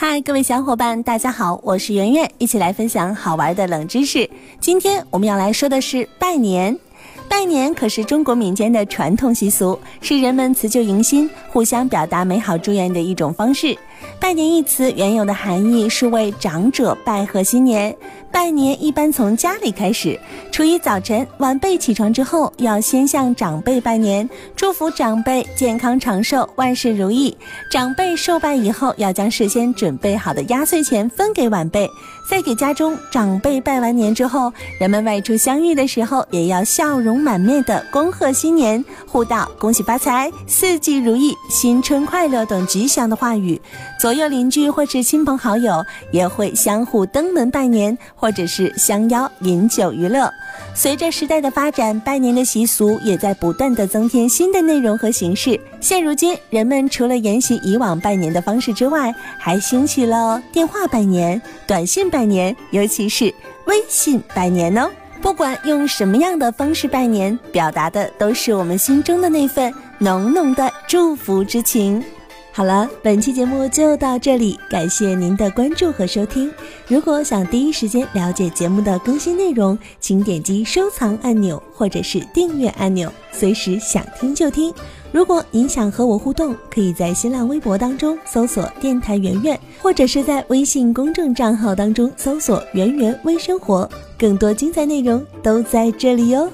嗨，各位小伙伴，大家好，我是圆圆，一起来分享好玩的冷知识。今天我们要来说的是拜年。拜年可是中国民间的传统习俗，是人们辞旧迎新、互相表达美好祝愿的一种方式。拜年一词原有的含义是为长者拜贺新年。拜年一般从家里开始，初一早晨，晚辈起床之后，要先向长辈拜年，祝福长辈健康长寿、万事如意。长辈受拜以后，要将事先准备好的压岁钱分给晚辈，再给家中长辈拜完年之后，人们外出相遇的时候，也要笑容满满面的恭贺新年，互道恭喜发财、四季如意、新春快乐等吉祥的话语。左右邻居或是亲朋好友也会相互登门拜年，或者是相邀饮酒娱乐。随着时代的发展，拜年的习俗也在不断的增添新的内容和形式。现如今，人。们除了沿袭以往拜年的方式之外，还兴起了电话拜年、短信拜年，尤其是微信拜年哦。不管用什么样的方式拜年，表达的都是我们心中的那份浓浓的祝福之情。好了，本期节目就到这里，感谢您的关注和收听。如果想第一时间了解节目的更新内容，请点击收藏按钮或者是订阅按钮，随时想听就听。如果您想和我互动，可以在新浪微博当中搜索“电台圆圆”，或者是在微信公众账号当中搜索“圆圆微生活”，更多精彩内容都在这里哟。